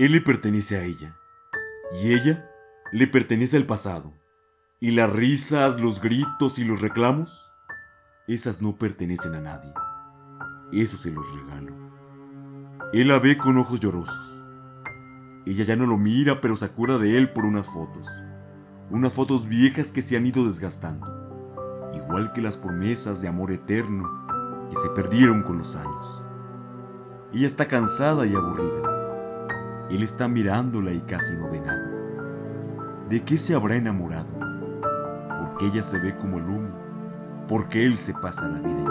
Él le pertenece a ella. Y ella le pertenece al pasado. Y las risas, los gritos y los reclamos, esas no pertenecen a nadie. Eso se los regalo. Él la ve con ojos llorosos. Ella ya no lo mira, pero se acuerda de él por unas fotos. Unas fotos viejas que se han ido desgastando. Igual que las promesas de amor eterno que se perdieron con los años. Ella está cansada y aburrida. Él está mirándola y casi no ve nada. ¿De qué se habrá enamorado? Porque ella se ve como el humo, porque él se pasa la vida